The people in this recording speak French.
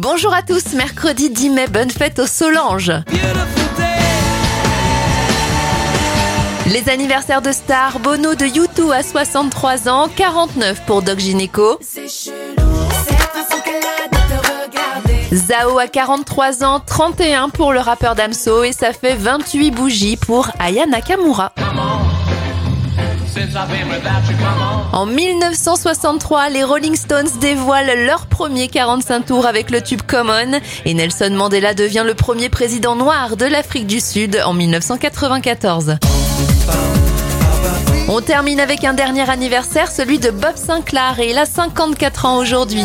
Bonjour à tous, mercredi 10 mai, bonne fête aux Solange. Les anniversaires de stars, Bono de YouTube à 63 ans, 49 pour Doc Gineco. Zao à 43 ans, 31 pour le rappeur Damso et ça fait 28 bougies pour Aya Nakamura. En 1963, les Rolling Stones dévoilent leur premier 45 tours avec le tube Common. Et Nelson Mandela devient le premier président noir de l'Afrique du Sud en 1994. On termine avec un dernier anniversaire, celui de Bob Sinclair. Et il a 54 ans aujourd'hui.